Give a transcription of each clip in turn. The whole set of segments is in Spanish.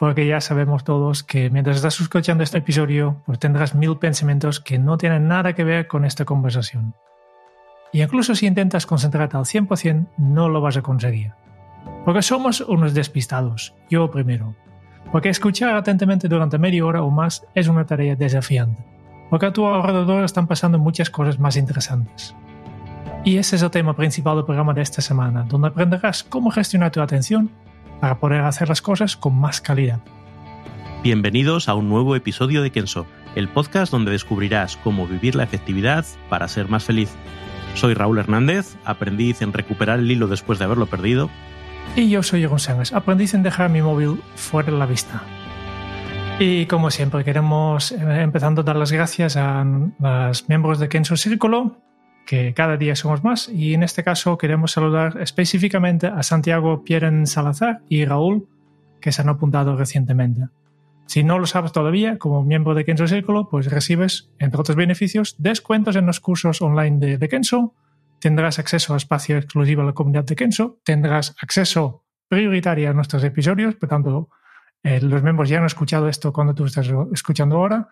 Porque ya sabemos todos que mientras estás escuchando este episodio, pues tendrás mil pensamientos que no tienen nada que ver con esta conversación. Y incluso si intentas concentrarte al 100%, no lo vas a conseguir. Porque somos unos despistados, yo primero. Porque escuchar atentamente durante media hora o más es una tarea desafiante. Porque a tu alrededor están pasando muchas cosas más interesantes. Y ese es el tema principal del programa de esta semana, donde aprenderás cómo gestionar tu atención para poder hacer las cosas con más calidad. Bienvenidos a un nuevo episodio de Kenso, el podcast donde descubrirás cómo vivir la efectividad para ser más feliz. Soy Raúl Hernández, aprendiz en recuperar el hilo después de haberlo perdido. Y yo soy Egon Sánchez, aprendiz en dejar mi móvil fuera de la vista. Y como siempre, queremos, eh, empezando a dar las gracias a los miembros de Kenso Círculo, que cada día somos más. Y en este caso queremos saludar específicamente a Santiago Pieren Salazar y Raúl que se han apuntado recientemente. Si no lo sabes todavía, como miembro de Kenso Círculo, pues recibes, entre otros beneficios, descuentos en los cursos online de, Kenso, tendrás acceso a espacio exclusivo a la comunidad de Kenso, tendrás acceso prioritario a nuestros episodios, por tanto, eh, los miembros ya han escuchado esto cuando tú estás escuchando ahora,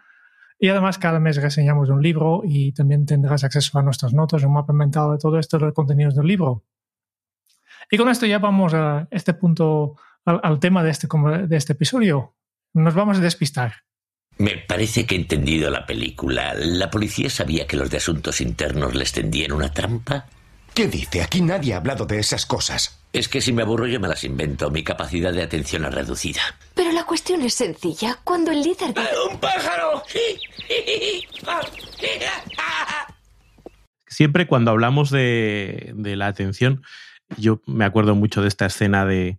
y además cada mes reseñamos un libro y también tendrás acceso a nuestras notas, un mapa mental de todo esto, de los contenidos del libro. Y con esto ya vamos a este punto, al, tema de este, de este episodio. Nos vamos a despistar. Me parece que he entendido la película. ¿La policía sabía que los de asuntos internos les tendían una trampa? ¿Qué dice? Aquí nadie ha hablado de esas cosas. Es que si me aburro yo me las invento. Mi capacidad de atención es reducida. Pero la cuestión es sencilla. Cuando el líder de... ¡Un pájaro! Siempre cuando hablamos de, la atención, yo me acuerdo mucho de esta escena de,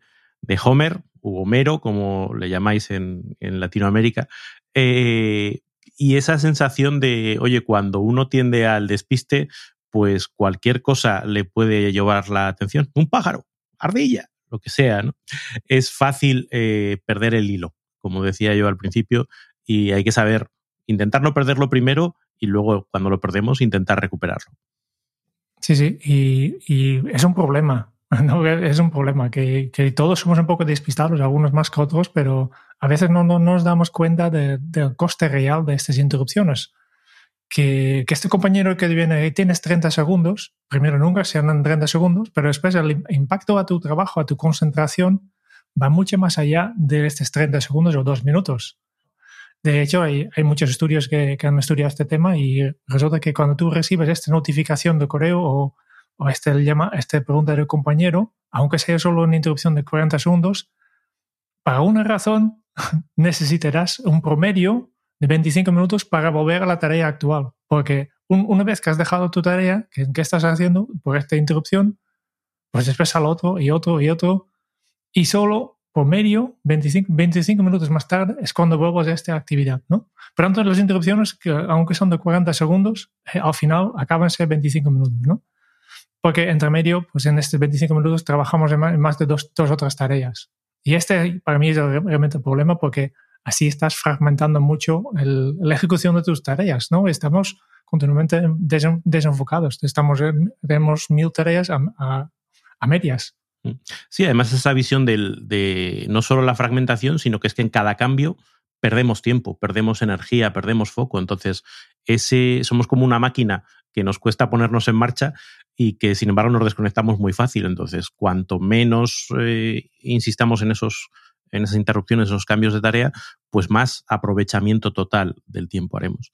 Homer, u Homero, como le llamáis en, Latinoamérica, eh, y esa sensación de, oye, cuando uno tiende al despiste, pues cualquier cosa le puede llevar la atención. Un pájaro, ardilla, lo que sea, ¿no? Es fácil eh, perder el hilo, como decía yo al principio, y hay que saber intentar no perderlo primero y luego cuando lo perdemos intentar recuperarlo. Sí, sí, y, es un problema, es un problema que, todos somos un poco despistados, algunos más que otros, pero a veces no, nos damos cuenta del coste real de estas interrupciones que, este compañero que viene, tienes 30 segundos, primero nunca se andan 30 segundos, pero después el impacto a tu trabajo, a tu concentración, va mucho más allá de estos 30 segundos o dos minutos. De hecho, hay, hay muchos estudios que, que, han estudiado este tema y resulta que cuando tú recibes esta notificación de correo o, o este, llama, este pregunta del compañero, aunque sea solo una interrupción de 40 segundos, para una razón necesitarás un promedio de 25 minutos para volver a la tarea actual. Porque una vez que has dejado tu tarea, ¿qué, estás haciendo por esta interrupción? Pues después al otro y otro y otro. Y solo por medio, 25, 25 minutos más tarde, es cuando vuelves a esta actividad. ¿no? Pero entonces las interrupciones, que aunque son de 40 segundos, eh, al final acaban ser 25 minutos. ¿no? Porque entre medio, pues en estos 25 minutos trabajamos en más de dos, dos otras tareas. Y este para mí es realmente el problema porque así estás fragmentando mucho la ejecución de tus tareas, ¿no? Estamos continuamente desenfocados, estamos, tenemos mil tareas a, medias. Mm. Sí, además esa visión de no solo la fragmentación, sino que es que en cada cambio perdemos tiempo, perdemos energía, perdemos foco. Entonces, ese, somos como una máquina que nos cuesta ponernos en marcha y que sin embargo nos desconectamos muy fácil. Entonces, cuanto menos eh, insistamos en esos en esas interrupciones, esos cambios de tarea, pues más aprovechamiento total del tiempo haremos.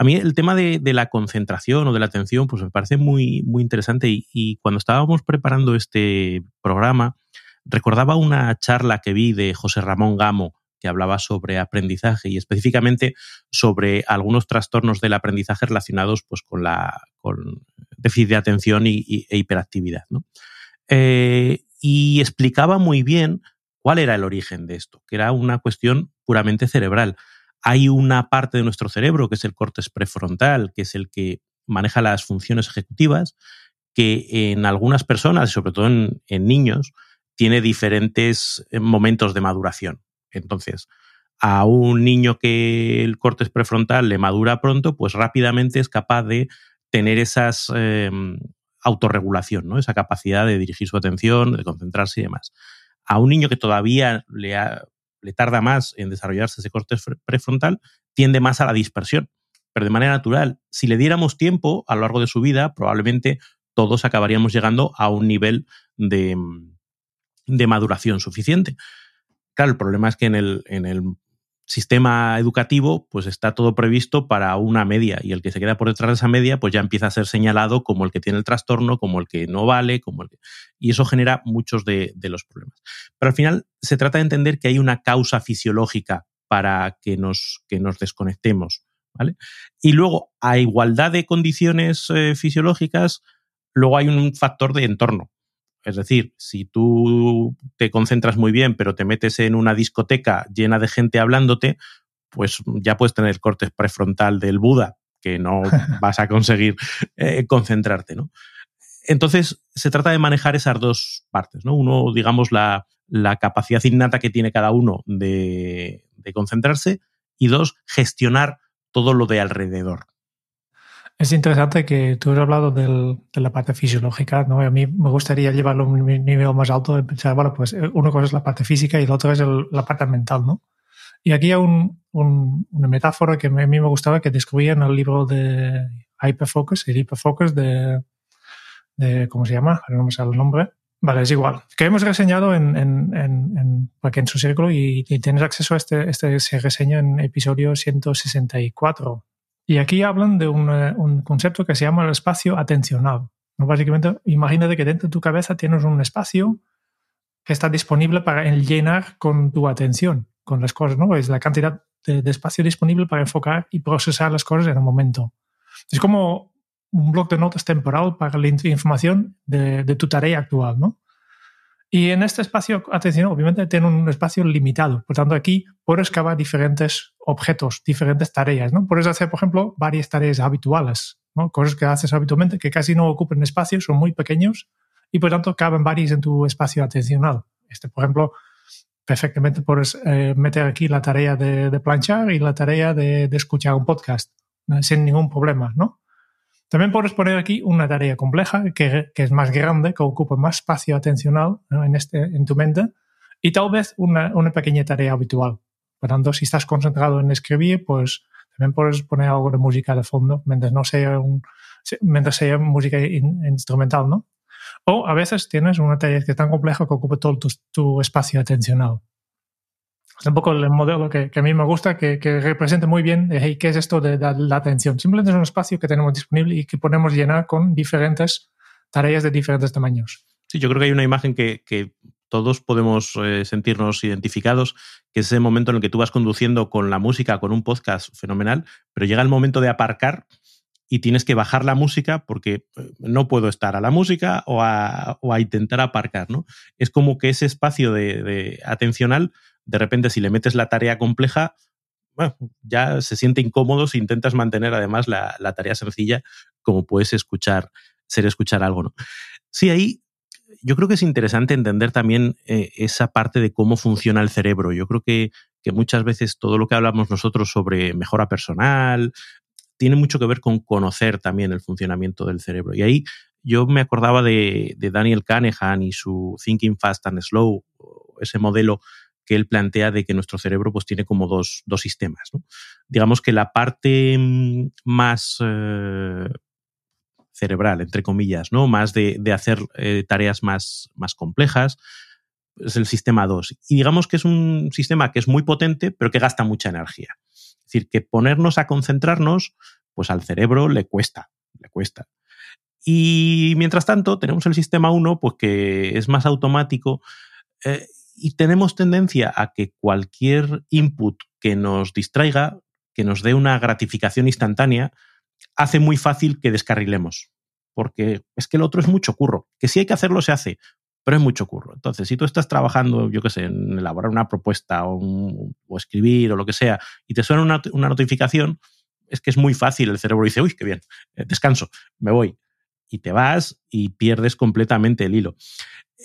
A mí el tema de, la concentración o de la atención, pues me parece muy, muy interesante y, cuando estábamos preparando este programa, recordaba una charla que vi de José Ramón Gamo, que hablaba sobre aprendizaje y específicamente sobre algunos trastornos del aprendizaje relacionados pues, con, la, con déficit de atención y, e hiperactividad. Eh, y explicaba muy bien ¿Cuál era el origen de esto? Que era una cuestión puramente cerebral. Hay una parte de nuestro cerebro, que es el córtex prefrontal, que es el que maneja las funciones ejecutivas, que en algunas personas, sobre todo en, niños, tiene diferentes eh, momentos de maduración. Entonces, a un niño que el córtex prefrontal le madura pronto, pues rápidamente es capaz de tener esa em, autorregulación, ¿no? esa capacidad de dirigir su atención, de concentrarse y demás. A un niño que todavía le, tarda más en desarrollarse ese córtex prefrontal, tiende más a la dispersión. Pero de manera natural, si le diéramos tiempo a lo largo de su vida, probablemente todos acabaríamos llegando a un nivel de, de maduración suficiente. Claro, el problema es que en el sistema educativo, pues está todo previsto para una media y el que se queda por detrás de esa media, pues ya empieza a ser señalado como el que tiene el trastorno, como el que no vale, como el que... Y eso genera muchos de, los problemas. Pero al final se trata de entender que hay una causa fisiológica para que nos, que nos desconectemos, ¿vale? Y luego, a igualdad de condiciones eh, fisiológicas, luego hay un factor de entorno. Es decir, si tú te concentras muy bien, pero te metes en una discoteca llena de gente hablándote, pues ya puedes tener el corte prefrontal del Buda, que no vas a conseguir eh, concentrarte, ¿no? Entonces, se trata de manejar esas dos partes, ¿no? Uno, digamos, la, capacidad innata que tiene cada uno de, de concentrarse y dos, gestionar todo lo de alrededor. Es interesante que tú has hablado de la parte fisiológica, ¿no? a mí me gustaría llevarlo a un nivel más alto de pensar, bueno, pues eh, una cosa es la parte física y la otra es la parte mental, ¿no? Y aquí hay un, una metáfora que a mí me gustaba que descubría en el libro de Hyperfocus, el Hyperfocus de, de ¿cómo se llama? No me sale el nombre. Vale, es igual. Que hemos reseñado en, en, en, en su círculo y, y, tienes acceso a este, este se reseña en episodio 164 y aquí hablan de eh, un, concepto que se llama el espacio atencional. ¿no? Básicamente, imagínate que dentro de tu cabeza tienes un espacio que está disponible para llenar con tu atención, con las cosas, ¿no? Es la cantidad de, espacio disponible para enfocar y procesar las cosas en un momento. Es como un bloc de notas temporal para la información de, tu tarea actual, ¿no? Y en este espacio, atención, obviamente tiene un espacio limitado. Por tanto, aquí puedes excavar diferentes objetos, diferentes tareas. ¿no? Puedes hacer, por ejemplo, varias tareas habituales, ¿no? cosas que haces habitualmente que casi no ocupan espacio, son muy pequeños y por tanto caben varias en tu espacio atencional. Este, por ejemplo, perfectamente puedes eh, meter aquí la tarea de, planchar y la tarea de, escuchar un podcast sin ningún problema, ¿no? También puedes poner aquí una tarea compleja que, es más grande, que ocupa más espacio atencional en, este, en tu mente y tal vez una, pequeña tarea habitual. Por tanto, si estás concentrado en escribir, pues también puedes poner algo de música de fondo, mientras no sea, un, mientras sea música instrumental, ¿no? O a veces tienes una tarea que es tan compleja que ocupa todo tu espacio atencional es un poco el modelo que, a mí me gusta, que, que representa muy bien hey, qué es esto de, la atención. Simplemente es un espacio que tenemos disponible y que podemos llenar con diferentes tareas de diferentes tamaños. Sí, yo creo que hay una imagen que, todos podemos eh, sentirnos identificados, que es ese momento en el que tú vas conduciendo con la música, con un podcast fenomenal, pero llega el momento de aparcar y tienes que bajar la música porque eh, no puedo estar a la música o a, intentar aparcar, ¿no? Es como que ese espacio de, atencional de repente si le metes la tarea compleja, bueno, ya se siente incómodo si intentas mantener además la, tarea sencilla, como puedes escuchar, ser escuchar algo, ¿no? Sí, ahí yo creo que es interesante entender también eh, esa parte de cómo funciona el cerebro. Yo creo que, muchas veces todo lo que hablamos nosotros sobre mejora personal tiene mucho que ver con conocer también el funcionamiento del cerebro. Y ahí yo me acordaba de, Daniel Kahneman y su Thinking Fast and Slow, ese modelo que él plantea de que nuestro cerebro pues, tiene como dos, sistemas. Digamos que la parte mm, más eh, cerebral, entre comillas, ¿no? más de, hacer eh, tareas más, más complejas, es el sistema 2. Y digamos que es un sistema que es muy potente, pero que gasta mucha energía. Es decir, que ponernos a concentrarnos, pues al cerebro le cuesta, le cuesta. Y mientras tanto, tenemos el sistema 1, pues que es más automático eh, y tenemos tendencia a que cualquier input que nos distraiga, que nos dé una gratificación instantánea, hace muy fácil que descarrilemos. Porque es que el otro es mucho curro. Que si hay que hacerlo, se hace. pero es mucho curro. Entonces, si tú estás trabajando, yo qué sé, en elaborar una propuesta o, escribir o lo que sea, y te suena una, una, notificación, es que es muy fácil. El cerebro dice, uy, qué bien, eh, descanso, me voy. Y te vas y pierdes completamente el hilo.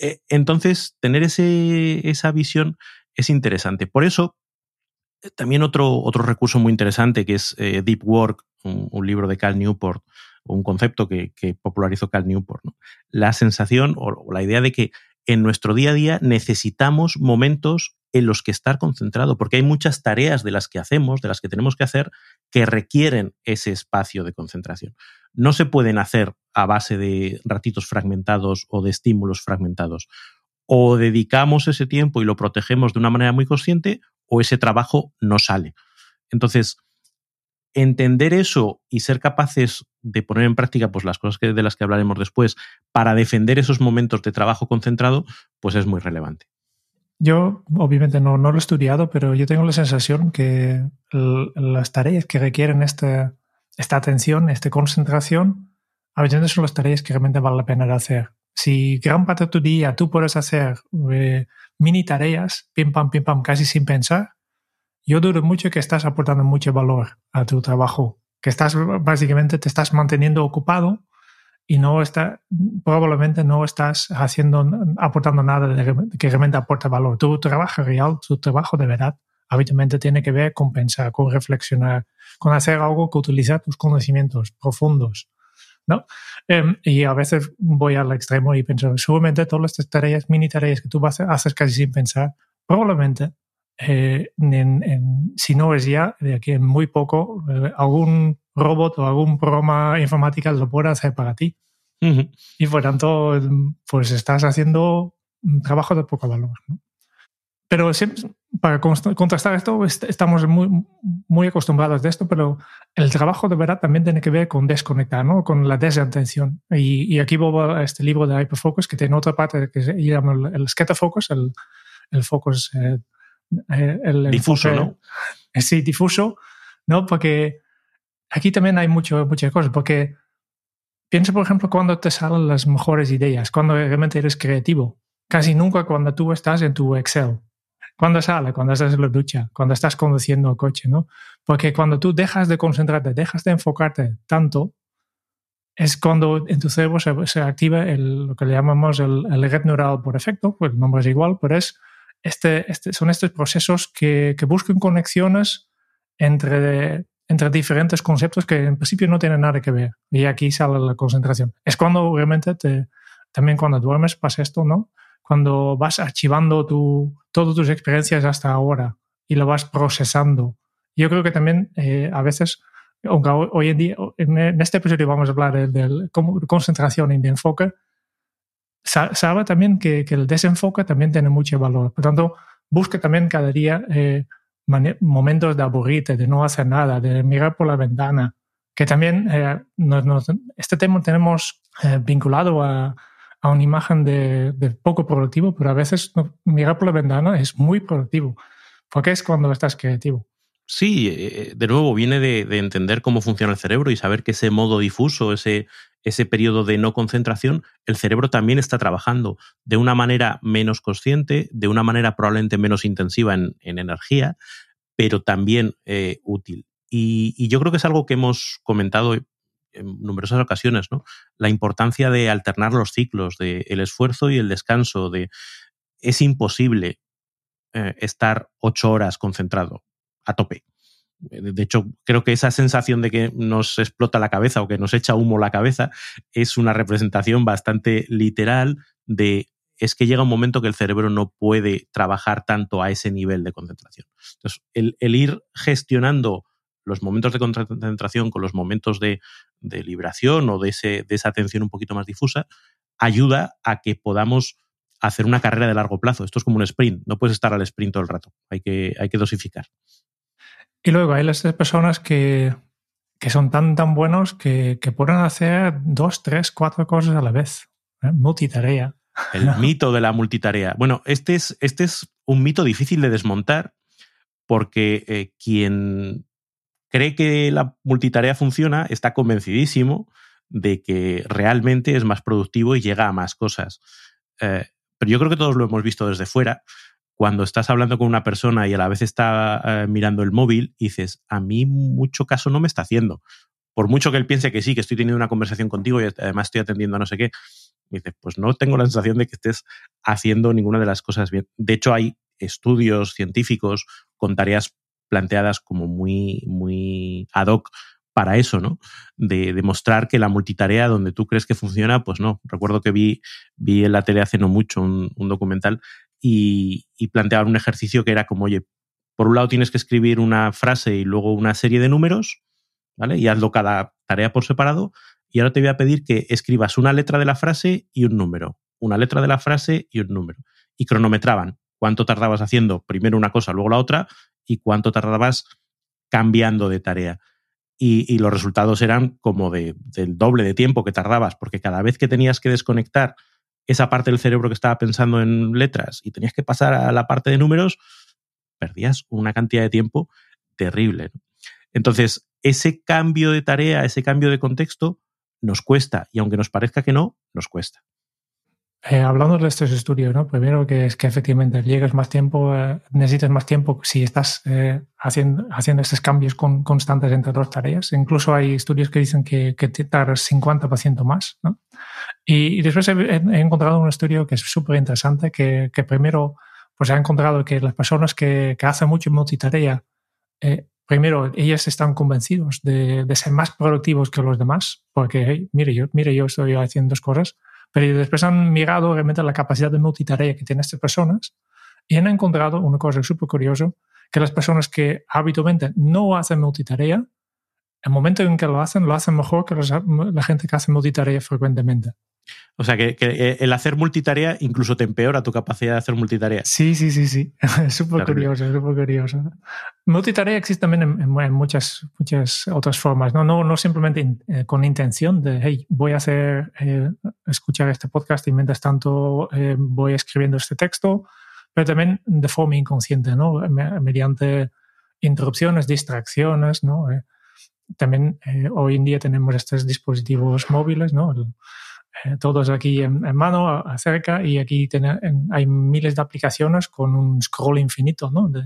Eh, entonces, tener ese, esa visión es interesante. Por eso, también otro, otro recurso muy interesante que es Deep Work, un, libro de Cal Newport, un concepto que, popularizó Cal Newport. La sensación o, la idea de que en nuestro día a día necesitamos momentos en los que estar concentrado, porque hay muchas tareas de las que hacemos, de las que tenemos que hacer, que requieren ese espacio de concentración. No se pueden hacer a base de ratitos fragmentados o de estímulos fragmentados. O dedicamos ese tiempo y lo protegemos de una manera muy consciente, o ese trabajo no sale. Entonces, entender eso y ser capaces de poner en práctica pues, las cosas de las que hablaremos después para defender esos momentos de trabajo concentrado, pues es muy relevante. Yo, obviamente, no, no lo he estudiado, pero yo tengo la sensación que las tareas que requieren esta, esta atención, esta concentración, a veces son las tareas que realmente vale la pena de hacer. Si gran parte de tu día tú puedes hacer eh, mini tareas, pim pam, pim pam, casi sin pensar, yo dudo mucho que estás aportando mucho valor a tu trabajo, que estás básicamente te estás manteniendo ocupado y no está, probablemente no estás haciendo, aportando nada que realmente aporte valor. Tu trabajo real, tu trabajo de verdad, habitualmente tiene que ver con pensar, con reflexionar, con hacer algo que utiliza tus conocimientos profundos. ¿No? Em, y a veces voy al extremo y pienso, seguramente todas estas tareas, mini tareas que tú haces casi sin pensar, probablemente eh, si no es ya, de aquí en muy poco, eh, algún robot o algún programa informática lo pueda hacer para ti. Y por tanto, pues estás haciendo un trabajo de poco valor. Pero para contrastar esto, estamos muy, muy acostumbrados de esto, pero el trabajo de verdad también tiene que ver con desconectar, ¿no? con la desatención. Y, y aquí vuelvo a este libro de Hyperfocus, que tiene otra parte que se llama el, el focus, el, el focus eh, eh, el difuso, ¿no? Sí, difuso, ¿no? Porque aquí también hay mucho, muchas cosas, porque piensa, por ejemplo, cuando te salen las mejores ideas, cuando realmente eres creativo. Casi nunca cuando tú estás en tu Excel. Cuando sale, cuando estás en la ducha, cuando estás conduciendo el coche, ¿no? Porque cuando tú dejas de concentrarte, dejas de enfocarte tanto, es cuando en tu cerebro se, activa el, lo que le llamamos el, el red neural por efecto, pues el nombre es igual, pero es este, este, son estos procesos que, que buscan conexiones entre, entre diferentes conceptos que en principio no tienen nada que ver. Y aquí sale la concentración. Es cuando realmente te, también cuando duermes pasa esto, ¿no? Cuando vas archivando tu, todas tus experiencias hasta ahora y lo vas procesando. Yo creo que también eh, a veces, aunque hoy en día, en este episodio vamos a hablar de, de concentración y de enfoque, sabe también que, el desenfoque también tiene mucho valor. Por tanto, busca también cada día eh, momentos de aburrirte, de no hacer nada, de mirar por la ventana. Que también eh, este tema tenemos eh, vinculado a, una imagen de, poco productivo, pero a veces mirar por la ventana es muy productivo, porque es cuando estás creativo. Sí, de nuevo viene de, de, entender cómo funciona el cerebro y saber que ese modo difuso, ese, ese periodo de no concentración, el cerebro también está trabajando de una manera menos consciente, de una manera probablemente menos intensiva en, energía, pero también eh, útil. Y, yo creo que es algo que hemos comentado en numerosas ocasiones, ¿no? La importancia de alternar los ciclos, de el esfuerzo y el descanso, de es imposible eh, estar ocho horas concentrado a tope. De hecho, creo que esa sensación de que nos explota la cabeza o que nos echa humo la cabeza es una representación bastante literal de es que llega un momento que el cerebro no puede trabajar tanto a ese nivel de concentración. Entonces, el, ir gestionando los momentos de concentración con los momentos de, liberación o de, ese, de esa atención un poquito más difusa ayuda a que podamos hacer una carrera de largo plazo. Esto es como un sprint, no puedes estar al sprint todo el rato, hay que, hay que dosificar. Y luego hay las personas que, que son tan, tan buenos que, que, pueden hacer dos, tres, cuatro cosas a la vez. ¿eh? Multitarea. El mito de la multitarea. Bueno, este es, este es un mito difícil de desmontar porque eh, quien cree que la multitarea funciona está convencidísimo de que realmente es más productivo y llega a más cosas. Eh, pero yo creo que todos lo hemos visto desde fuera. Cuando estás hablando con una persona y a la vez está eh, mirando el móvil, dices, a mí mucho caso no me está haciendo. Por mucho que él piense que sí, que estoy teniendo una conversación contigo y además estoy atendiendo a no sé qué, dices, pues no tengo la sensación de que estés haciendo ninguna de las cosas bien. De hecho, hay estudios científicos con tareas planteadas como muy, muy ad hoc para eso, ¿no? De demostrar que la multitarea donde tú crees que funciona, pues no. Recuerdo que vi, vi en la tele hace no mucho un, documental y, y planteaban un ejercicio que era como, oye, por un lado tienes que escribir una frase y luego una serie de números, ¿vale? Y hazlo cada tarea por separado. Y ahora te voy a pedir que escribas una letra de la frase y un número. Una letra de la frase y un número. Y cronometraban cuánto tardabas haciendo primero una cosa, luego la otra, y cuánto tardabas cambiando de tarea y, los resultados eran como de, del doble de tiempo que tardabas, porque cada vez que tenías que desconectar esa parte del cerebro que estaba pensando en letras y tenías que pasar a la parte de números, perdías una cantidad de tiempo terrible. Entonces, ese cambio de tarea, ese cambio de contexto, nos cuesta, y aunque nos parezca que no, nos cuesta. Eh, hablando de estos estudios, ¿no? primero que es que efectivamente llegas más tiempo, eh, necesitas más tiempo si estás eh, haciendo, haciendo estos cambios con, constantes entre dos tareas. Incluso hay estudios que dicen que, que tardas 50% más. ¿no? Y, después he, encontrado un estudio que es súper interesante, que, que, primero pues ha encontrado que las personas que, que hacen mucho multitarea, primero ellas están convencidos de, de, ser más productivos que los demás, porque mire, yo, mire, yo estoy haciendo dos cosas pero después han mirado realmente la capacidad de multitarea que tienen estas personas y han encontrado una cosa súper curiosa, que las personas que habitualmente no hacen multitarea, el momento en que lo hacen, lo hacen mejor que la gente que hace multitarea frecuentemente. O sea, que, eh, el hacer multitarea incluso te empeora tu capacidad de hacer multitarea. Sí, sí, sí, sí. Es súper curioso, súper curioso. Multitarea existe también en, muchas, muchas otras formas, ¿no? No, no simplemente eh, con intención de, hey, voy a hacer, eh, escuchar este podcast y mientras tanto voy escribiendo este texto, pero también de forma inconsciente, ¿no? Mediante interrupciones, distracciones, ¿no? también hoy en día tenemos estos dispositivos móviles, ¿no? Eh, todos aquí en, mano, cerca, y aquí hay miles de aplicaciones con un scroll infinito ¿no? de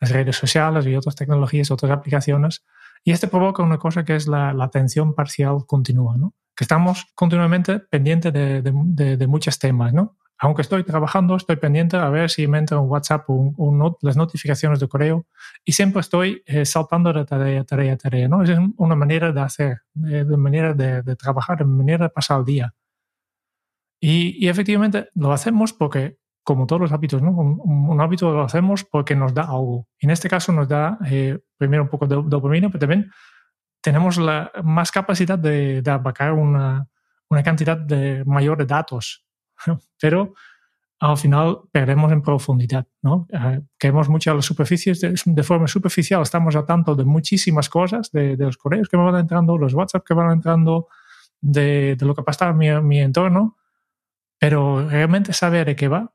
las redes sociales y otras tecnologías, otras aplicaciones. Y este provoca una cosa que es la, atención parcial continua, ¿no? que estamos continuamente pendientes de, de, de, muchos temas. ¿no? Aunque estoy trabajando, estoy pendiente a ver si me entra un WhatsApp o las notificaciones de correo y siempre estoy eh, saltando de tarea, tarea, tarea. ¿no? Es una manera de hacer, de, manera de, trabajar, de manera de pasar el día. Y, efectivamente lo hacemos porque, como todos los hábitos, ¿no? un, hábito lo hacemos porque nos da algo. En este caso nos da eh, primero un poco de dopamina, pero también tenemos la, más capacidad de, de abarcar una, una cantidad de, mayor de datos. pero al final perdemos en profundidad, ¿no? Eh, queremos mucho a las superficies de, forma superficial, estamos a tanto de muchísimas cosas, de, los correos que me van entrando, los WhatsApp que van entrando, de, lo que pasa en mi, mi, entorno, pero realmente saber de qué va,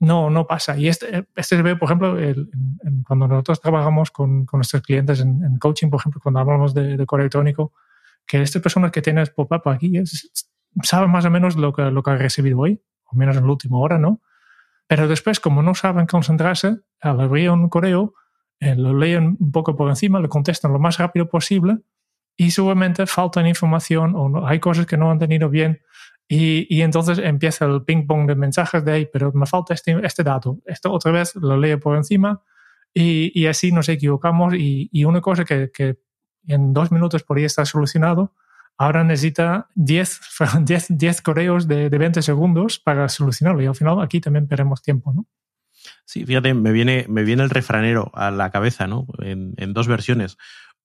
no, no pasa. Y este, este se ve, por ejemplo, cuando nosotros trabajamos con, con nuestros clientes en, coaching, por ejemplo, cuando hablamos de, correo electrónico, que estas personas que tienes pop-up aquí saben más o menos lo que, lo que ha recibido hoy, o menos en la última hora, ¿no? Pero después, como no saben concentrarse, al abrir un correo, eh, lo leen un poco por encima, lo contestan lo más rápido posible y seguramente faltan información o no, hay cosas que no han tenido bien y, entonces empieza el ping-pong de mensajes de ahí, pero me falta este, este dato. Esto otra vez lo leo por encima y, y así nos equivocamos. Y, y una cosa que, que, en dos minutos podría estar solucionado, ahora necesita 10, 10, 10 correos de, de, 20 segundos para solucionarlo. Y al final aquí también perdemos tiempo, ¿no? Sí, fíjate, me viene, me viene el refranero a la cabeza, ¿no? En, en dos versiones.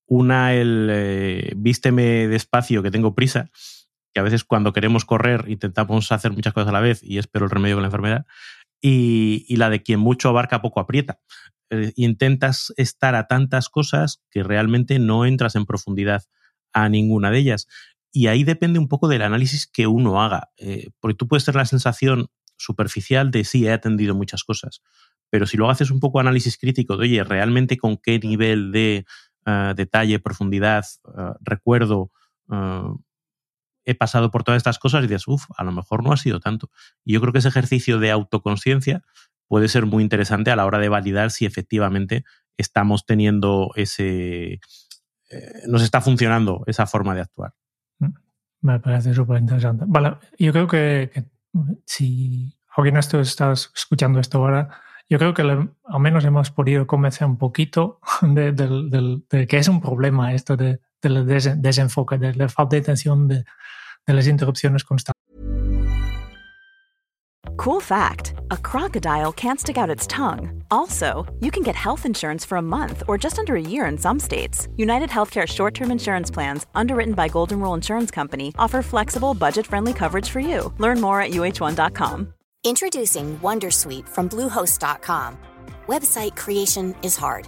Una, el eh, vísteme despacio que tengo prisa, a veces cuando queremos correr intentamos hacer muchas cosas a la vez y espero el remedio con la enfermedad, y, la de quien mucho abarca poco aprieta. Eh, intentas estar a tantas cosas que realmente no entras en profundidad a ninguna de ellas. Y ahí depende un poco del análisis que uno haga, eh, porque tú puedes tener la sensación superficial de sí, he atendido muchas cosas, pero si luego haces un poco análisis crítico de, oye, realmente con qué nivel de eh, detalle, profundidad, recuerdo, he pasado por todas estas cosas y dices, uff, a lo mejor no ha sido tanto. Y yo creo que ese ejercicio de autoconciencia puede ser muy interesante a la hora de validar si efectivamente estamos teniendo ese... Eh, nos está funcionando esa forma de actuar. Mm, me parece súper interesante. Vale, yo creo que, si alguien está escuchando esto ahora, yo creo que al menos hemos podido convencer un poquito de, de, que es un problema esto de, del desenfoque, de la falta de atención de, de las interrupciones constantes. Cool fact a crocodile can't stick out its tongue. Also, you can get health insurance for a month or just under a year in some states. United Healthcare short term insurance plans, underwritten by Golden Rule Insurance Company, offer flexible, budget friendly coverage for you. Learn more at uh1.com. Introducing Wondersuite from Bluehost.com. Website creation is hard,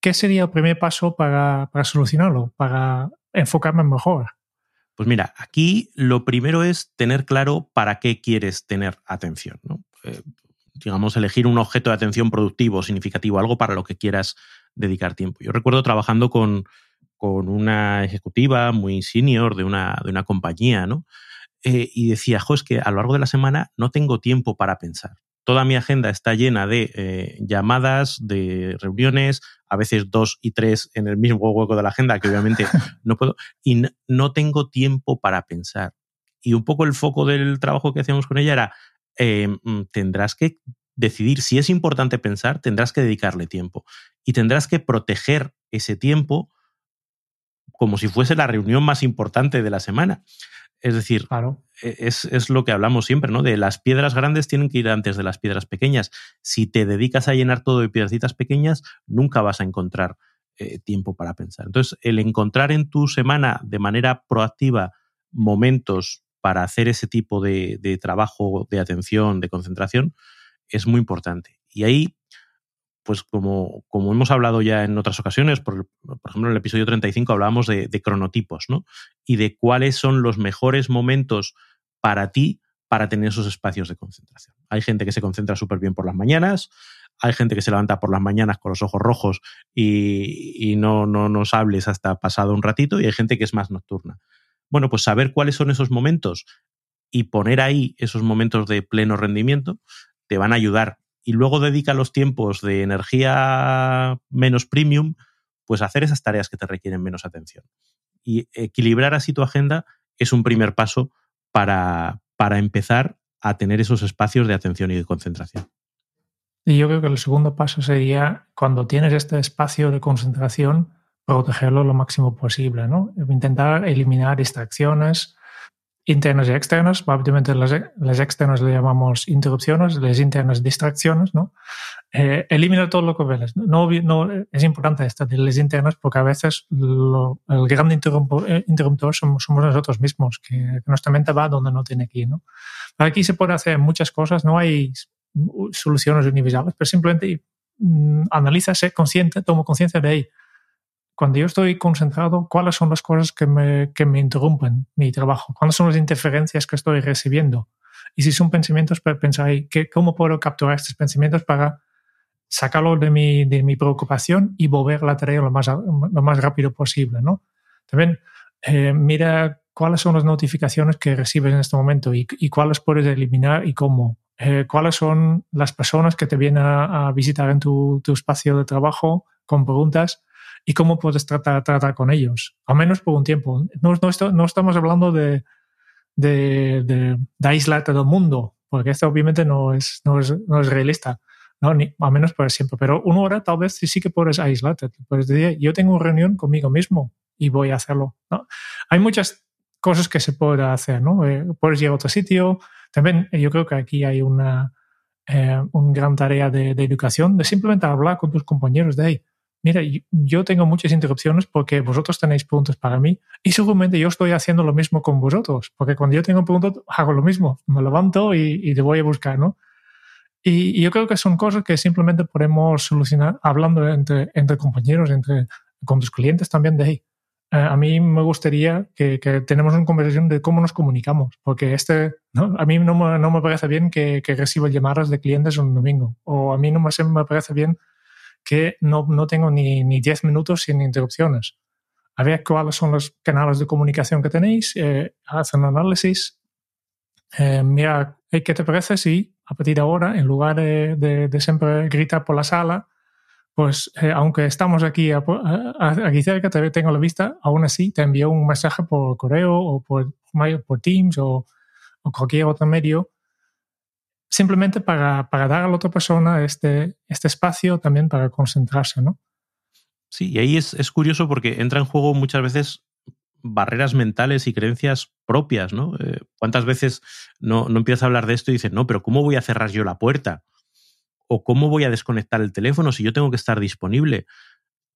¿qué, sería el primer paso para, para solucionarlo, para enfocarme mejor? Pues mira, aquí lo primero es tener claro para qué quieres tener atención. Eh, digamos, elegir un objeto de atención productivo, significativo, algo para lo que quieras dedicar tiempo. Yo recuerdo trabajando con, una ejecutiva muy senior de una, de una compañía, ¿no? Eh, y decía, jo, es que a lo largo de la semana no tengo tiempo para pensar toda mi agenda está llena de eh, llamadas, de reuniones, a veces dos y tres en el mismo hueco de la agenda, que obviamente no puedo, y no, tengo tiempo para pensar. Y un poco el foco del trabajo que hacíamos con ella era, eh, mm, tendrás que decidir si es importante pensar, tendrás que dedicarle tiempo y tendrás que proteger ese tiempo como si fuese la reunión más importante de la semana. Es decir, e, es, lo que hablamos siempre, ¿no? De las piedras grandes tienen que ir antes de las piedras pequeñas. Si te dedicas a llenar todo de piedrecitas pequeñas, nunca vas a encontrar eh, tiempo para pensar. Entonces, el encontrar en tu semana de manera proactiva momentos para hacer ese tipo de, de trabajo, de atención, de concentración, es muy importante. Y ahí pues como, como hemos hablado ya en otras ocasiones, por, ejemplo en el episodio 35 hablábamos de, cronotipos, ¿no? Y de cuáles son los mejores momentos para ti para tener esos espacios de concentración. Hay gente que se concentra súper bien por las mañanas, hay gente que se levanta por las mañanas con los ojos rojos y, no, no nos hables hasta pasado un ratito, y hay gente que es más nocturna. Bueno, pues saber cuáles son esos momentos y poner ahí esos momentos de pleno rendimiento te van a ayudar y luego dedica los tiempos de energía menos premium, pues a hacer esas tareas que te requieren menos atención. Y equilibrar así tu agenda es un primer paso para, para empezar a tener esos espacios de atención y de concentración. Y yo creo que el segundo paso sería, cuando tienes este espacio de concentración, protegerlo lo máximo posible, ¿no? Intentar eliminar distracciones, internas y externas. Obviamente las, las, externas le llamamos interrupciones, las internas distracciones, ¿no? Eh, elimina todo lo que ves. No, no, es importante esto de las internas porque a veces el gran eh, interruptor, somos, somos, nosotros mismos, que, nuestra mente va donde no tiene que ir, ¿no? Aquí se puede hacer muchas cosas, no hay soluciones universales, pero simplemente mm, analiza, sé consciente, tomo conciencia de ahí cuando yo estoy concentrado, cuáles son las cosas que me, que me interrumpen mi trabajo, cuáles son las interferencias que estoy recibiendo. Y si son pensamientos, pues pensar, ¿cómo puedo capturar estos pensamientos para sacarlo de mi, de mi preocupación y volver la tarea lo más, lo más rápido posible? ¿no? También eh, mira cuáles son las notificaciones que recibes en este momento y, y cuáles puedes eliminar y cómo. Eh, cuáles son las personas que te vienen a, a visitar en tu, tu, espacio de trabajo con preguntas y cómo puedes tratar, tratar con ellos, al menos por un tiempo. No, no, no estamos hablando de, de, de, de, aislarte del mundo, porque esto obviamente no es, no es, no es realista, ¿no? Ni, al menos por siempre. Pero una hora tal vez sí, que puedes aislarte. Puedes decir, yo tengo una reunión conmigo mismo y voy a hacerlo. ¿no? Hay muchas cosas que se puede hacer, ¿no? Eh, puedes ir a otro sitio. También yo creo que aquí hay una, eh, gran tarea de, de, educación, de simplemente hablar con tus compañeros de ahí mira, yo tengo muchas interrupciones porque vosotros tenéis preguntas para mí y seguramente yo estoy haciendo lo mismo con vosotros, porque cuando yo tengo preguntas hago lo mismo, me levanto y, y te voy a buscar, ¿no? Y, yo creo que son cosas que simplemente podemos solucionar hablando entre, entre compañeros, entre, con tus clientes también de ahí. Eh, a mí me gustaría que, que, tenemos una conversación de cómo nos comunicamos, porque este, ¿no? a mí no me, no me parece bien que, que reciba llamadas de clientes un domingo, o a mí no me, me parece bien que no, no tengo ni, ni 10 minutos sin interrupciones. A ver cuáles son los canales de comunicación que tenéis, eh, hacen análisis. Eh, mira, ¿qué te parece si a partir de ahora, en lugar de, de, siempre gritar por la sala, pues eh, aunque estamos aquí, aquí cerca, te tengo la vista, aún así te envío un mensaje por correo o por, por Teams o, o cualquier otro medio simplemente para, para, dar a la otra persona este, este espacio también para concentrarse, ¿no? Sí, y ahí es, es, curioso porque entra en juego muchas veces barreras mentales y creencias propias, ¿no? Eh, ¿Cuántas veces no, no empiezas a hablar de esto y dices, no, pero ¿cómo voy a cerrar yo la puerta? ¿O cómo voy a desconectar el teléfono si yo tengo que estar disponible?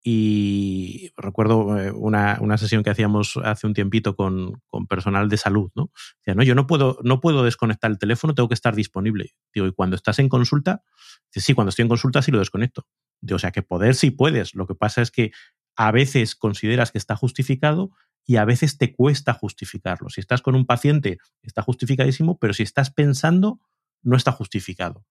Y recuerdo eh, una, una, sesión que hacíamos hace un tiempito con, con personal de salud, ¿no? No, yo no puedo, no puedo desconectar el teléfono, tengo que estar disponible. Digo, y cuando estás en consulta, sí, cuando estoy en consulta sí lo desconecto. Digo, o sea, que poder sí puedes. Lo que pasa es que a veces consideras que está justificado y a veces te cuesta justificarlo. Si estás con un paciente, está justificadísimo, pero si estás pensando, no está justificado.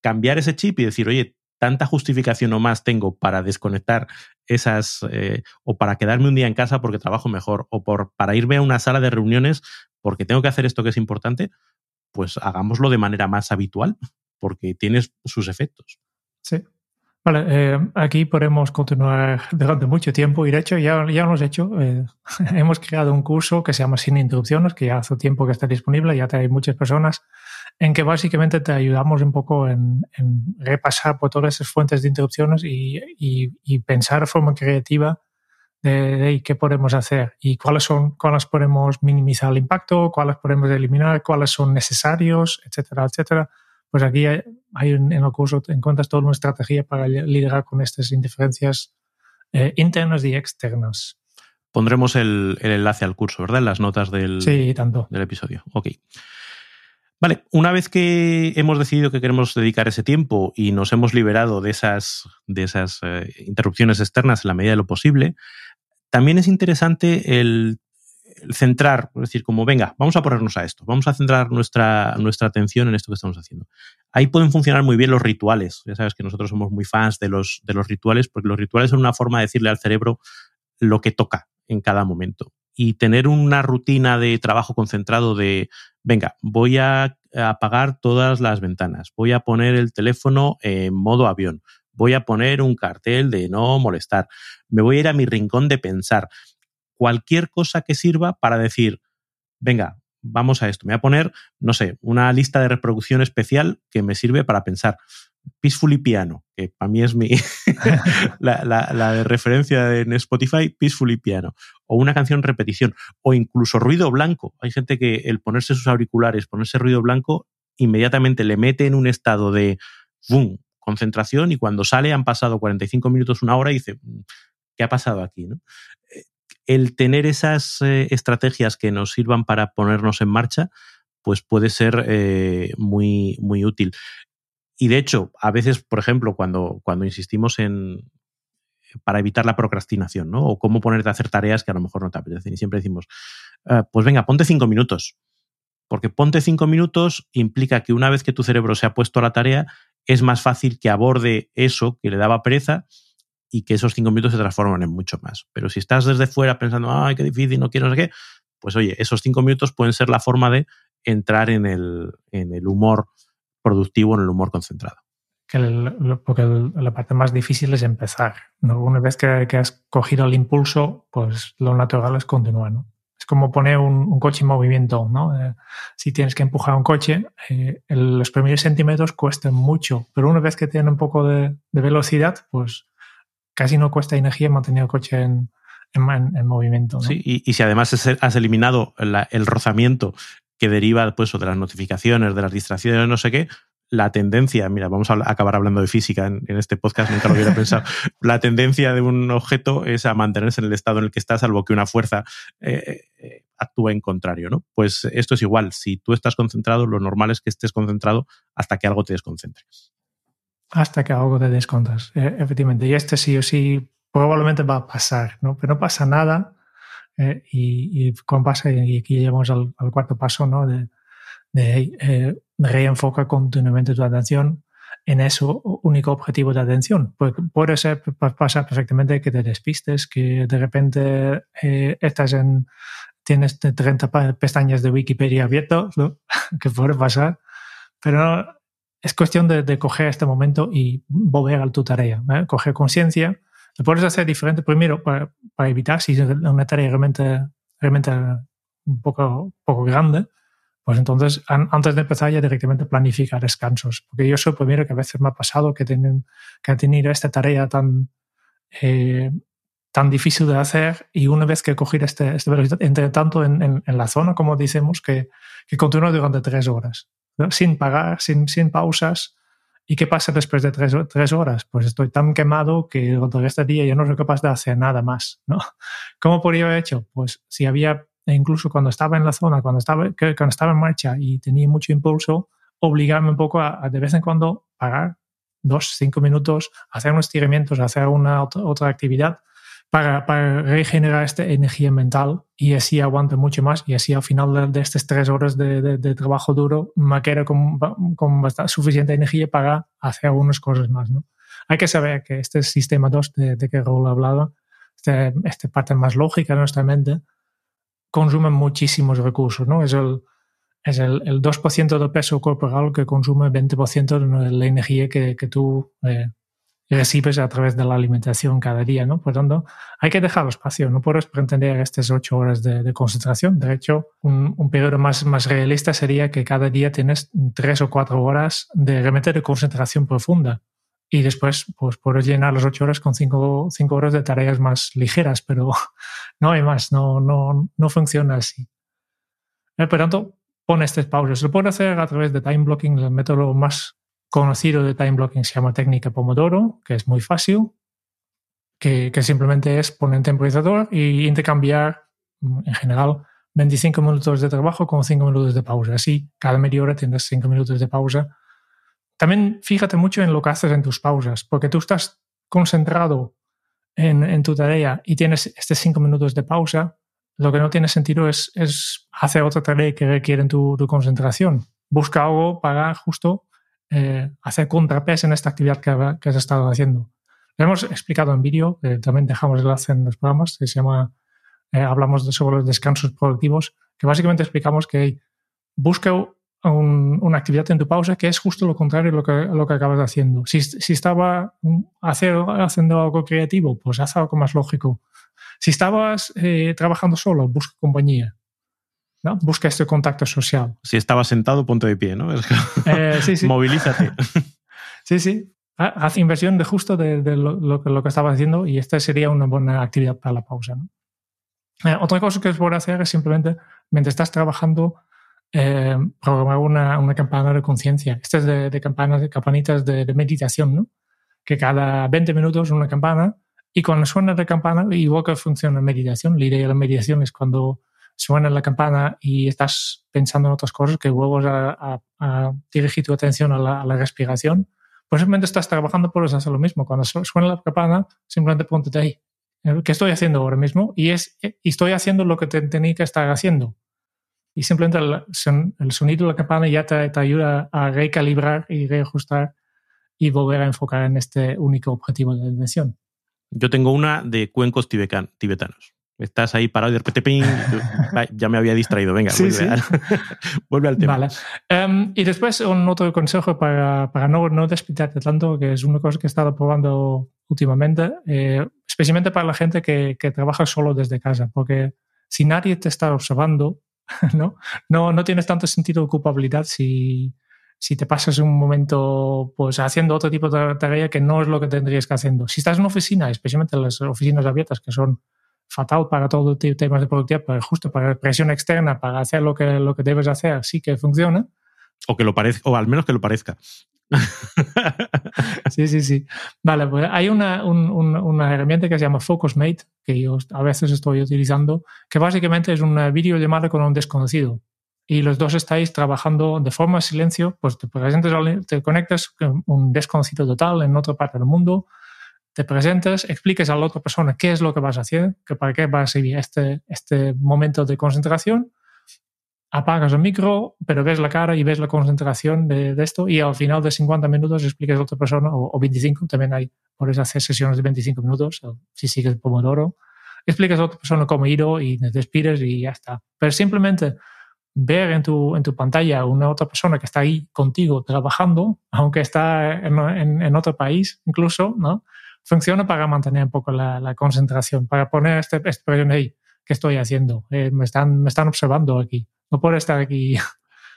Cambiar ese chip y decir, oye, tanta justificación o más tengo para desconectar esas eh, o para quedarme un día en casa porque trabajo mejor o por, para irme a una sala de reuniones porque tengo que hacer esto que es importante, pues hagámoslo de manera más habitual porque tiene sus efectos. Sí. Vale, eh, aquí podemos continuar durante mucho tiempo y de hecho ya, ya lo hemos hecho. Eh, hemos creado un curso que se llama Sin Interrupciones, que ya hace tiempo que está disponible, ya hay muchas personas en que básicamente te ayudamos un poco en, repasar por todas esas fuentes de interrupciones y, y, pensar de forma creativa de, qué podemos hacer y cuáles son, cuáles podemos minimizar el impacto, cuáles podemos eliminar, cuáles son necesarios, etcétera, etcétera. Pues aquí hay, en el curso encuentras toda una estrategia para liderar con estas indiferencias eh, internas y externas. Pondremos el, el, enlace al curso, ¿verdad? En las notas del, sí, tanto. del episodio. Ok. Vale, una vez que hemos decidido que queremos dedicar ese tiempo y nos hemos liberado de esas, de esas eh, interrupciones externas en la medida de lo posible, también es interesante el, centrar, es decir, como venga, vamos a ponernos a esto, vamos a centrar nuestra, nuestra atención en esto que estamos haciendo. Ahí pueden funcionar muy bien los rituales. Ya sabes que nosotros somos muy fans de los, de los rituales, porque los rituales son una forma de decirle al cerebro lo que toca en cada momento y tener una rutina de trabajo concentrado de, venga, voy a apagar todas las ventanas, voy a poner el teléfono en modo avión, voy a poner un cartel de no molestar, me voy a ir a mi rincón de pensar, cualquier cosa que sirva para decir, venga, vamos a esto, me voy a poner, no sé, una lista de reproducción especial que me sirve para pensar. Peacefully Piano, que para mí es mi la, de referencia en Spotify, Peacefully Piano, o una canción repetición, o incluso ruido blanco. Hay gente que el ponerse sus auriculares, ponerse ruido blanco, inmediatamente le mete en un estado de boom, concentración y cuando sale han pasado 45 minutos, una hora y dice, mm, ¿qué ha pasado aquí? Eh, el tener esas eh, estrategias que nos sirvan para ponernos en marcha, pues puede ser eh, muy, muy útil. Y de hecho, a veces, por ejemplo, cuando, cuando insistimos en para evitar la procrastinación, ¿no? O cómo ponerte a hacer tareas que a lo mejor no te apetecen. Y siempre decimos, ah, pues venga, ponte cinco minutos. Porque ponte cinco minutos implica que una vez que tu cerebro se ha puesto a la tarea, es más fácil que aborde eso que le daba pereza y que esos cinco minutos se transformen en mucho más. Pero si estás desde fuera pensando, ay, qué difícil, no quiero no sé qué, pues oye, esos cinco minutos pueden ser la forma de entrar en el, en el humor productivo en el humor concentrado. Que porque la parte más difícil es empezar. Una vez que, has cogido el impulso, pues lo natural es continuar. ¿no? Es como poner un, coche en movimiento. ¿no? Eh, si tienes que empujar un coche, eh, los primeros centímetros cuestan mucho, pero una vez que tiene un poco de, velocidad, pues casi no cuesta energía mantener el coche en, en, movimiento. Sí, y, si además has eliminado el rozamiento que deriva pues, de las notificaciones, de las distracciones, no sé qué, la tendencia, mira, vamos a acabar hablando de física en, este podcast, nunca lo hubiera pensado, la tendencia de un objeto es a mantenerse en el estado en el que está, salvo que una fuerza eh, eh, actúe en contrario, ¿no? Pues esto es igual, si tú estás concentrado, lo normal es que estés concentrado hasta que algo te desconcentre. Hasta que algo te descontras, eh, efectivamente. Y este sí o sí probablemente va a pasar, ¿no? Pero no pasa nada y, y cuando pasa, y aquí llegamos al, cuarto paso, ¿no? De, de reenfoca continuamente tu atención en ese único objetivo de atención. Porque puede ser, pasar perfectamente que te despistes, que de repente eh, estás en, tienes 30 pestañas de Wikipedia abiertas, que puede pasar, pero es cuestión de, coger este momento y volver a tu tarea, ¿eh? coger conciencia. Lo puedes hacer diferente primero para, para, evitar si es una tarea realmente, realmente un poco, poco grande, pues entonces, antes de empezar ya directamente planificar descansos. Porque yo soy el primero que a veces me ha pasado que, tienen, que han tenido esta tarea tan, eh, tan difícil de hacer y una vez que he cogido este, este velocidad, entre tanto en, en, la zona, como decimos, que, que continúa durante tres horas, sin pagar, sin, sin pausas. ¿Y qué pasa después de tres, horas? Pues estoy tan quemado que durante este día yo no soy capaz de hacer nada más. ¿no? ¿Cómo podría haber hecho? Pues si había e incluso cuando estaba en la zona, cuando estaba, cuando estaba en marcha y tenía mucho impulso, obligarme un poco a, de vez en cuando parar dos, cinco minutos, hacer unos estiramientos, hacer una otra, actividad para, para, regenerar esta energía mental y así aguante mucho más y así al final de, estas tres horas de, de, trabajo duro me quedo con, con suficiente energía para hacer algunas cosas más. ¿no? Hay que saber que este sistema 2 de, que Raúl hablaba, esta este parte más lógica de nuestra mente, consumen muchísimos recursos, ¿no? Es el, es el, el 2% del peso corporal que consume 20% de la energía que, que tú eh, recibes a través de la alimentación cada día, ¿no? Por tanto, hay que dejar espacio, no puedes pretender estas ocho horas de, de concentración. De hecho, un, un, periodo más, más realista sería que cada día tienes tres o cuatro horas de realmente de concentración profunda y después pues puedes llenar las ocho horas con cinco, cinco horas de tareas más ligeras, pero no hay más, no, no, no funciona así. Eh, por tanto, pon estas pausas. Se puede hacer a través de time blocking, el método más conocido de time blocking se llama técnica Pomodoro, que es muy fácil, que, que simplemente es poner un temporizador y intercambiar, mm, en general, 25 minutos de trabajo con 5 minutos de pausa. Así, cada media hora tienes 5 minutos de pausa también fíjate mucho en lo que haces en tus pausas, porque tú estás concentrado en, tu tarea y tienes estos cinco minutos de pausa, lo que no tiene sentido es, hacer otra tarea que requiere tu, concentración. Busca algo para justo eh, hacer contrapeso en esta actividad que, has estado haciendo. Lo hemos explicado en vídeo, también dejamos el enlace en los programas, que se llama, eh, hablamos sobre los descansos productivos, que básicamente explicamos que busca una actividad en tu pausa que es justo lo contrario a lo que, lo que acabas haciendo. Si, si estaba hacer, haciendo algo creativo, pues haz algo más lógico. Si estabas eh, trabajando solo, busca compañía. ¿No? Busca este contacto social. Si estabas sentado, ponte de pie, ¿no? Eh, sí, sí. Movilízate. sí, sí. Haz inversión de justo de, lo, lo, que estabas haciendo y esta sería una buena actividad para la pausa. ¿no? Eh, otra cosa que puedes hacer es simplemente, mientras estás trabajando, eh, programar una, una, campana de conciencia. Esta es de, de, campanas, de campanitas de, de, meditación, ¿no? Que cada 20 minutos una campana y cuando suena la campana, igual que funciona la meditación, la idea de la meditación es cuando suena la campana y estás pensando en otras cosas, que vuelvas a, a, dirigir tu atención a la, a la, respiración, pues simplemente estás trabajando por eso, hacer lo mismo. Cuando suena la campana, simplemente ponte ahí. ¿Qué estoy haciendo ahora mismo? Y, es, y estoy haciendo lo que te, tenía que estar haciendo y simplemente el, sonido de la campana ya te, ayuda a recalibrar y reajustar y volver a enfocar en este único objetivo de atención. Yo tengo una de cuencos tibetanos. Estás ahí parado y de repente ya me había distraído. Venga, vuelve, Al, tema. Vale. Em, y después un otro consejo para, para no, no despitarte tanto, que es una cosa que he estado probando últimamente, eh, especialmente para la gente que, que trabaja solo desde casa, porque si nadie te está observando, ¿no? No, no tienes tanto sentido de culpabilidad si, si te pasas un momento pues haciendo otro tipo de tarea que no es lo que tendrías que haciendo. Si estás en una oficina, especialmente en las oficinas abiertas que son fatal para todo tipo de temas de productividad, pero justo para presión externa, para hacer lo que, lo que debes hacer, sí que funciona. O que lo parezca, o al menos que lo parezca. sí, sí, sí. Vale, pues hay una, una, herramienta que se llama FocusMate, que yo a veces estoy utilizando, que básicamente es una videollamada con un desconocido. Y los dos estáis trabajando de forma silencio, pues te, te conectas con un desconocido total en otra parte del mundo, te presentas, expliques a la otra persona qué es lo que vas a hacer, que para qué vas a seguir este, este momento de concentración apagas el micro, pero ves la cara y ves la concentración de, esto y al final de 50 minutos explicas a otra persona, o, 25, también hay, puedes hacer sesiones de 25 minutos, si sigues el Pomodoro, explicas a otra persona cómo ir y te despides y ya está. Pero simplemente ver en tu, en tu pantalla una otra persona que está ahí contigo trabajando, aunque está en, en, otro país incluso, ¿no? Funciona para mantener un poco la, la concentración, para poner este, este ahí, ¿qué estoy haciendo? Eh, me, están, me están observando aquí no puedo estar aquí.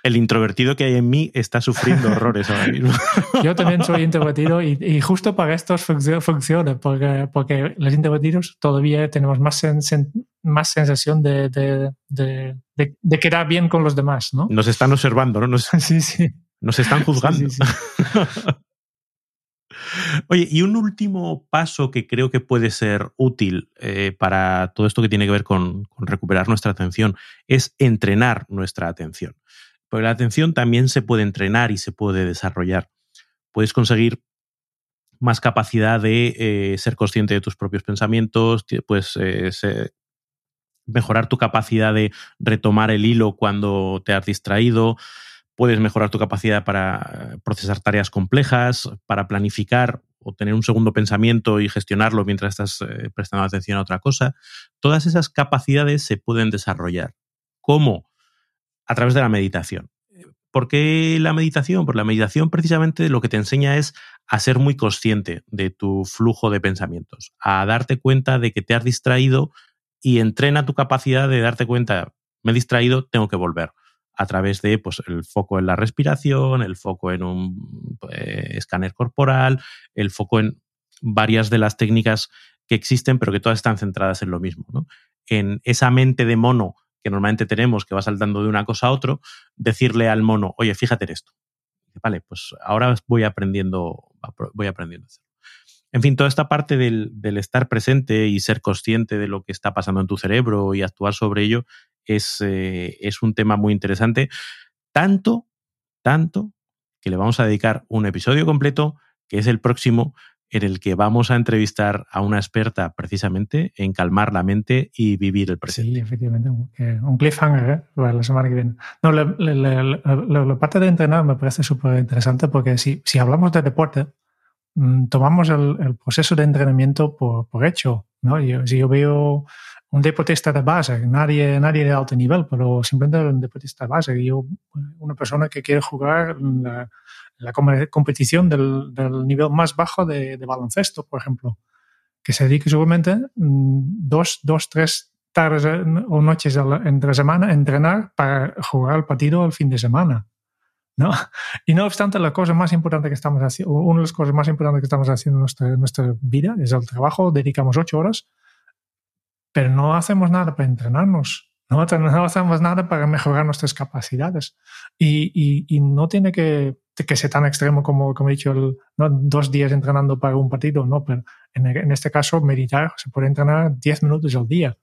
El introvertido que hay en mí está sufriendo horrores ahora mismo. Yo también soy introvertido y, justo para esto funciona, porque, porque los introvertidos todavía tenemos más, más sensación de, de, de, quedar bien con los demás, ¿no? Nos están observando, ¿no? Nos, sí, sí. Nos están juzgando. Sí, Oye, y un último paso que creo que puede ser útil eh, para todo esto que tiene que ver con, recuperar nuestra atención es entrenar nuestra atención. Porque la atención también se puede entrenar y se puede desarrollar. Puedes conseguir más capacidad de eh, ser consciente de tus propios pensamientos, puedes eh, mejorar tu capacidad de retomar el hilo cuando te has distraído, puedes mejorar tu capacidad para procesar tareas complejas, para planificar o tener un segundo pensamiento y gestionarlo mientras estás eh, prestando atención a otra cosa. Todas esas capacidades se pueden desarrollar. ¿Cómo? A través de la meditación. ¿Por qué la meditación? Porque la meditación precisamente lo que te enseña es a ser muy consciente de tu flujo de pensamientos, a darte cuenta de que te has distraído y entrena tu capacidad de darte cuenta, me he distraído, tengo que volver a través de pues, el foco en la respiración, el foco en un eh, escáner corporal, el foco en varias de las técnicas que existen, pero que todas están centradas en lo mismo. ¿no? En esa mente de mono que normalmente tenemos, que va saltando de una cosa a otra, decirle al mono, oye, fíjate en esto. Vale, pues ahora voy aprendiendo, voy aprendiendo a hacerlo. En fin, toda esta parte del, del, estar presente y ser consciente de lo que está pasando en tu cerebro y actuar sobre ello es, eh, es un tema muy interesante. Tanto, tanto, que le vamos a dedicar un episodio completo, que es el próximo, en el que vamos a entrevistar a una experta precisamente en calmar la mente y vivir el presente. Sí, efectivamente, un cliffhanger ¿eh? para la semana que viene. No, la, parte de entrenar me parece súper interesante porque si, si hablamos de deporte, mm, tomamos el, proceso de entrenamiento por, por hecho. ¿no? si yo veo un deportista de base, nadie, nadie de alto nivel, pero simplemente un deportista de base. Yo, una persona que quiere jugar la, la competición del, del, nivel más bajo de, de, baloncesto, por ejemplo, que se dedique seguramente mm, dos, dos tres tardes o noches entre semana a entrenar para jugar el partido el fin de semana. ¿no? Y no obstante, la cosa más importante que estamos haciendo, una de las cosas más importantes que estamos haciendo en nuestra, nuestra vida es el trabajo, dedicamos ocho horas pero no hacemos nada para entrenarnos, no, hacemos nada para mejorar nuestras capacidades. Y, y, no tiene que, que, ser tan extremo como, como he dicho, ¿no? dos días entrenando para un partido, no, pero en, en, este caso meditar se puede entrenar 10 minutos al día.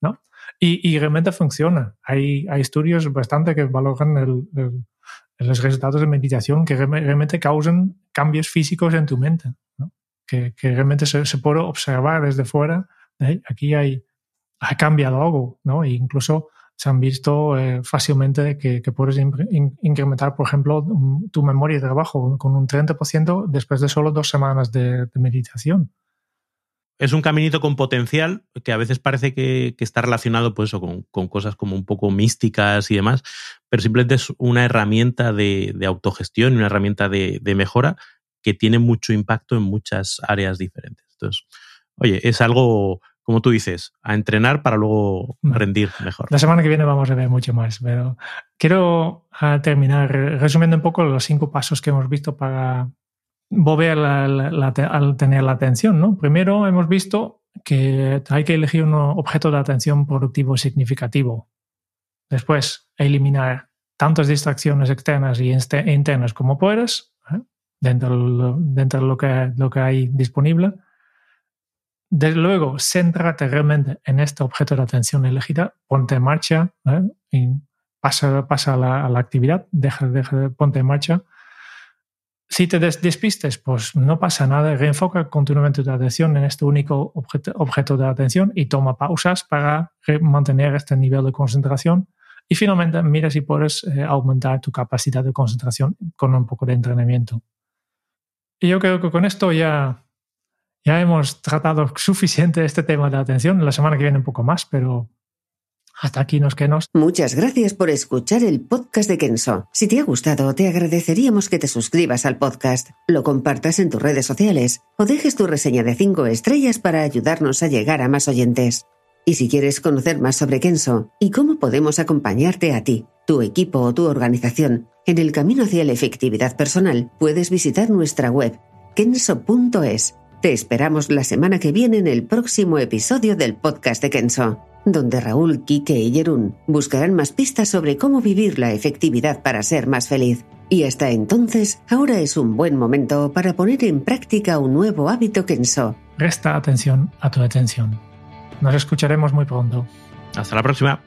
¿no? Y, y realmente funciona. Hay, hay estudios bastante que valoran el, los resultados de meditación que realmente causan cambios físicos en tu mente, ¿no? que, que, realmente se, se puede observar desde fuera ¿eh? aquí hay, ha cambiado algo, ¿no? E incluso se han visto eh, fácilmente que, puedes incrementar, por ejemplo, tu memoria de trabajo con un 30% después de solo dos semanas de, meditación. Es un caminito con potencial que a veces parece que, está relacionado pues, con, con, cosas como un poco místicas y demás, pero simplemente es una herramienta de, autogestión y una herramienta de, de mejora que tiene mucho impacto en muchas áreas diferentes. Entonces, oye, es algo, como tú dices, a entrenar para luego rendir mejor. La semana que viene vamos a ver mucho más, pero quiero ah, terminar resumiendo un poco los cinco pasos que hemos visto para volver a tener la atención. ¿no? Primero hemos visto que hay que elegir un objeto de atención productivo significativo. Después, eliminar tantas distracciones externas y internas como puedas, ¿eh? dentro, dentro de lo que, lo que hay disponible. Desde luego, céntrate realmente en este objeto de atención elegida, ponte en marcha ¿eh? pasa, pasa a, la, actividad, deja, deja, ponte en marcha. Si te despistes, pues no pasa nada, reenfoca continuamente tu atención en este único objeto, objeto de atención y toma pausas para mantener este nivel de concentración y finalmente, mira si puedes eh, aumentar tu capacidad de concentración con un poco de entrenamiento. Y yo creo que con esto ya, ya hemos tratado suficiente este tema de atención. La semana que viene un poco más, pero hasta aquí nos quedamos. Muchas gracias por escuchar el podcast de Kenso. Si te ha gustado, te agradeceríamos que te suscribas al podcast, lo compartas en tus redes sociales o dejes tu reseña de 5 estrellas para ayudarnos a llegar a más oyentes. Y si quieres conocer más sobre Kenso y cómo podemos acompañarte a ti, tu equipo o tu organización en el camino hacia la efectividad personal, puedes visitar nuestra web kenso.es. Te esperamos la semana que viene en el próximo episodio del podcast de Kenso, donde Raúl, Kike y Jerún buscarán más pistas sobre cómo vivir la efectividad para ser más feliz. Y hasta entonces, ahora es un buen momento para poner en práctica un nuevo hábito Kenso. Presta atención a tu atención. Nos escucharemos muy pronto. Hasta la próxima.